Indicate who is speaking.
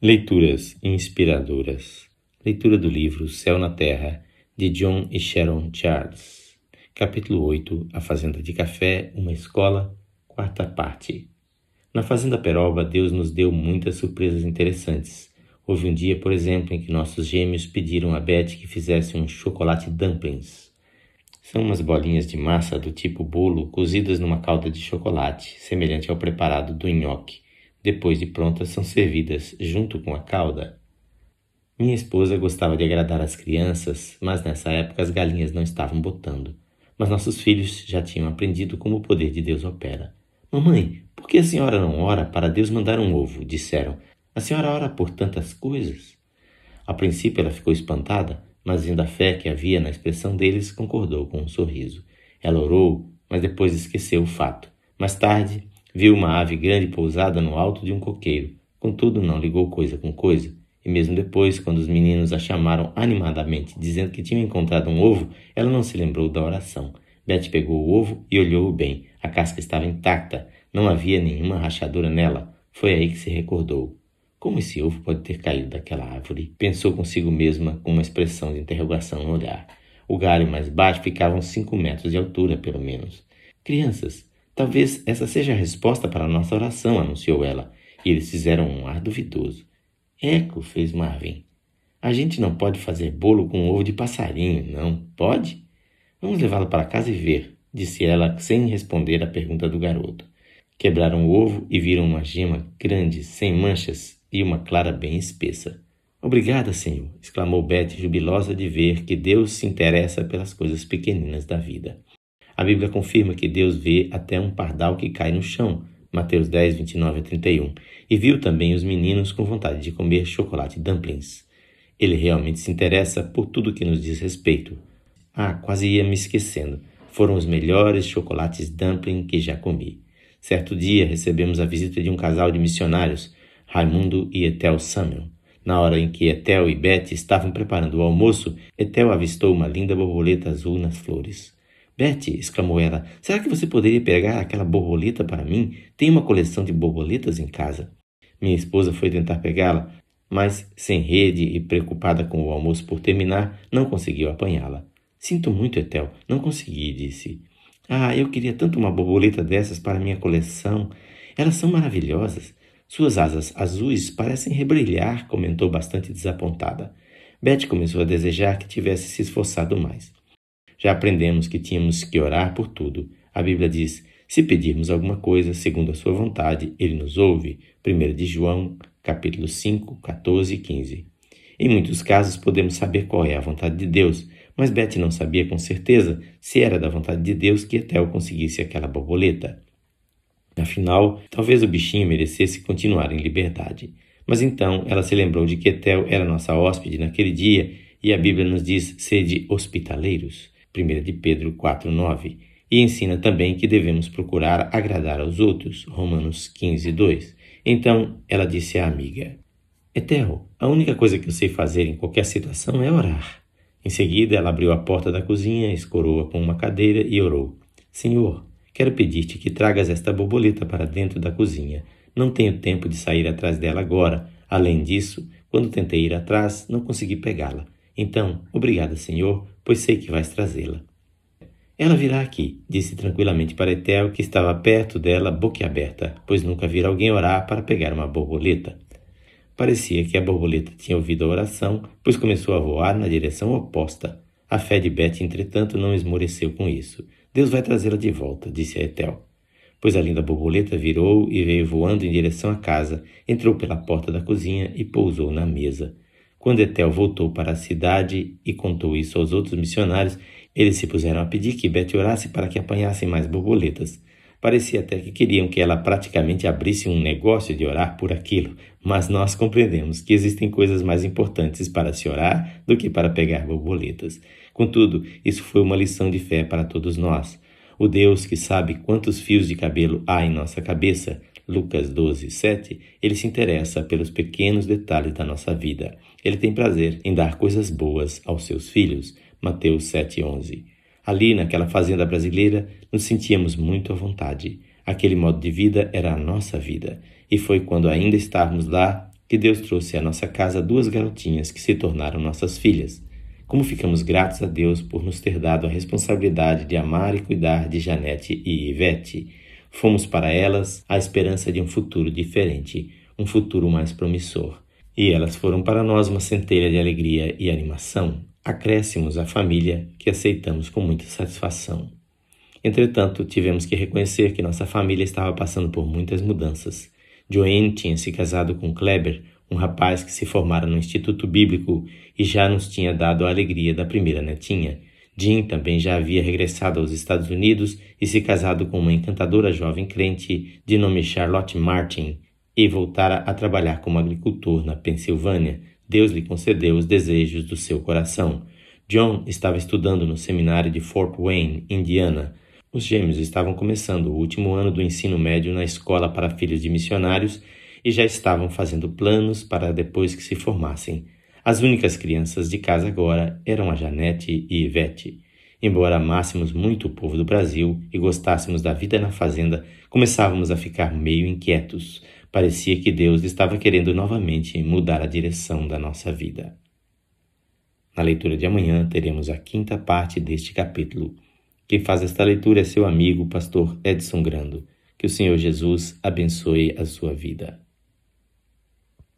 Speaker 1: Leituras inspiradoras. Leitura do livro Céu na Terra, de John e Sharon Charles. Capítulo 8 A Fazenda de Café, uma escola, quarta parte. Na Fazenda Peroba, Deus nos deu muitas surpresas interessantes. Houve um dia, por exemplo, em que nossos gêmeos pediram a Beth que fizesse um chocolate dumplings. São umas bolinhas de massa do tipo bolo cozidas numa calda de chocolate, semelhante ao preparado do nhoque depois de prontas, são servidas junto com a calda. Minha esposa gostava de agradar as crianças, mas nessa época as galinhas não estavam botando. Mas nossos filhos já tinham aprendido como o poder de Deus opera. Mamãe, por que a senhora não ora para Deus mandar um ovo? disseram. A senhora ora por tantas coisas. A princípio ela ficou espantada, mas vendo a fé que havia na expressão deles, concordou com um sorriso. Ela orou, mas depois esqueceu o fato. Mais tarde, Viu uma ave grande pousada no alto de um coqueiro. Contudo, não ligou coisa com coisa. E mesmo depois, quando os meninos a chamaram animadamente, dizendo que tinham encontrado um ovo, ela não se lembrou da oração. Beth pegou o ovo e olhou-o bem. A casca estava intacta. Não havia nenhuma rachadura nela. Foi aí que se recordou. Como esse ovo pode ter caído daquela árvore? Pensou consigo mesma com uma expressão de interrogação no olhar. O galho mais baixo ficava uns cinco metros de altura, pelo menos. Crianças, Talvez essa seja a resposta para a nossa oração, anunciou ela, e eles fizeram um ar duvidoso. Eco, fez Marvin. A gente não pode fazer bolo com ovo de passarinho, não pode? Vamos levá-lo para casa e ver, disse ela sem responder à pergunta do garoto. Quebraram o ovo e viram uma gema grande, sem manchas e uma clara bem espessa. Obrigada, Senhor, exclamou Beth, jubilosa de ver que Deus se interessa pelas coisas pequeninas da vida. A Bíblia confirma que Deus vê até um pardal que cai no chão, Mateus 10, 29 a 31, e viu também os meninos com vontade de comer chocolate dumplings. Ele realmente se interessa por tudo que nos diz respeito. Ah, quase ia me esquecendo. Foram os melhores chocolates dumpling que já comi. Certo dia recebemos a visita de um casal de missionários, Raimundo e Etel Samuel. Na hora em que Etel e Beth estavam preparando o almoço, Etel avistou uma linda borboleta azul nas flores. Betty, exclamou ela, será que você poderia pegar aquela borboleta para mim? Tenho uma coleção de borboletas em casa. Minha esposa foi tentar pegá-la, mas, sem rede e preocupada com o almoço por terminar, não conseguiu apanhá-la. Sinto muito, Etel, não consegui, disse. Ah, eu queria tanto uma borboleta dessas para minha coleção. Elas são maravilhosas. Suas asas azuis parecem rebrilhar, comentou bastante desapontada. Betty começou a desejar que tivesse se esforçado mais. Já aprendemos que tínhamos que orar por tudo. A Bíblia diz: se pedirmos alguma coisa segundo a sua vontade, ele nos ouve. 1 de João, capítulo 5, 14 e 15. Em muitos casos podemos saber qual é a vontade de Deus, mas Beth não sabia com certeza se era da vontade de Deus que Etel conseguisse aquela borboleta. Afinal, talvez o bichinho merecesse continuar em liberdade. Mas então ela se lembrou de que Etel era nossa hóspede naquele dia e a Bíblia nos diz sede hospitaleiros. 1 de Pedro 4:9, e ensina também que devemos procurar agradar aos outros, Romanos 15:2. Então ela disse à amiga: Etel, a única coisa que eu sei fazer em qualquer situação é orar. Em seguida, ela abriu a porta da cozinha, escorou-a com uma cadeira e orou: Senhor, quero pedir-te que tragas esta borboleta para dentro da cozinha. Não tenho tempo de sair atrás dela agora. Além disso, quando tentei ir atrás, não consegui pegá-la. Então, obrigada, Senhor, pois sei que vais trazê-la. Ela virá aqui, disse tranquilamente para Etel, que estava perto dela, boquiaberta, pois nunca vira alguém orar para pegar uma borboleta. Parecia que a borboleta tinha ouvido a oração, pois começou a voar na direção oposta. A fé de Beth, entretanto, não esmoreceu com isso. Deus vai trazê-la de volta, disse a Etel. Pois a linda borboleta virou e veio voando em direção à casa, entrou pela porta da cozinha e pousou na mesa. Quando Etel voltou para a cidade e contou isso aos outros missionários, eles se puseram a pedir que Beth orasse para que apanhassem mais borboletas. Parecia até que queriam que ela praticamente abrisse um negócio de orar por aquilo, mas nós compreendemos que existem coisas mais importantes para se orar do que para pegar borboletas. Contudo, isso foi uma lição de fé para todos nós. O Deus que sabe quantos fios de cabelo há em nossa cabeça Lucas 12, 7, ele se interessa pelos pequenos detalhes da nossa vida. Ele tem prazer em dar coisas boas aos seus filhos. Mateus 7, 11. Ali, naquela fazenda brasileira, nos sentíamos muito à vontade. Aquele modo de vida era a nossa vida. E foi quando ainda estávamos lá que Deus trouxe à nossa casa duas garotinhas que se tornaram nossas filhas. Como ficamos gratos a Deus por nos ter dado a responsabilidade de amar e cuidar de Janete e Ivete. Fomos para elas a esperança de um futuro diferente, um futuro mais promissor. E elas foram para nós uma centelha de alegria e animação, acréscimos à família que aceitamos com muita satisfação. Entretanto, tivemos que reconhecer que nossa família estava passando por muitas mudanças. Joanne tinha se casado com Kleber, um rapaz que se formara no Instituto Bíblico e já nos tinha dado a alegria da primeira netinha. Jim também já havia regressado aos Estados Unidos e se casado com uma encantadora jovem crente de nome Charlotte Martin e voltara a trabalhar como agricultor na Pensilvânia. Deus lhe concedeu os desejos do seu coração. John estava estudando no seminário de Fort Wayne, Indiana. Os gêmeos estavam começando o último ano do ensino médio na escola para filhos de missionários e já estavam fazendo planos para depois que se formassem. As únicas crianças de casa agora eram a Janete e Ivete. Embora amássemos muito o povo do Brasil e gostássemos da vida na fazenda, começávamos a ficar meio inquietos. Parecia que Deus estava querendo novamente mudar a direção da nossa vida. Na leitura de amanhã teremos a quinta parte deste capítulo. Quem faz esta leitura é seu amigo, pastor Edson Grando. Que o Senhor Jesus abençoe a sua vida.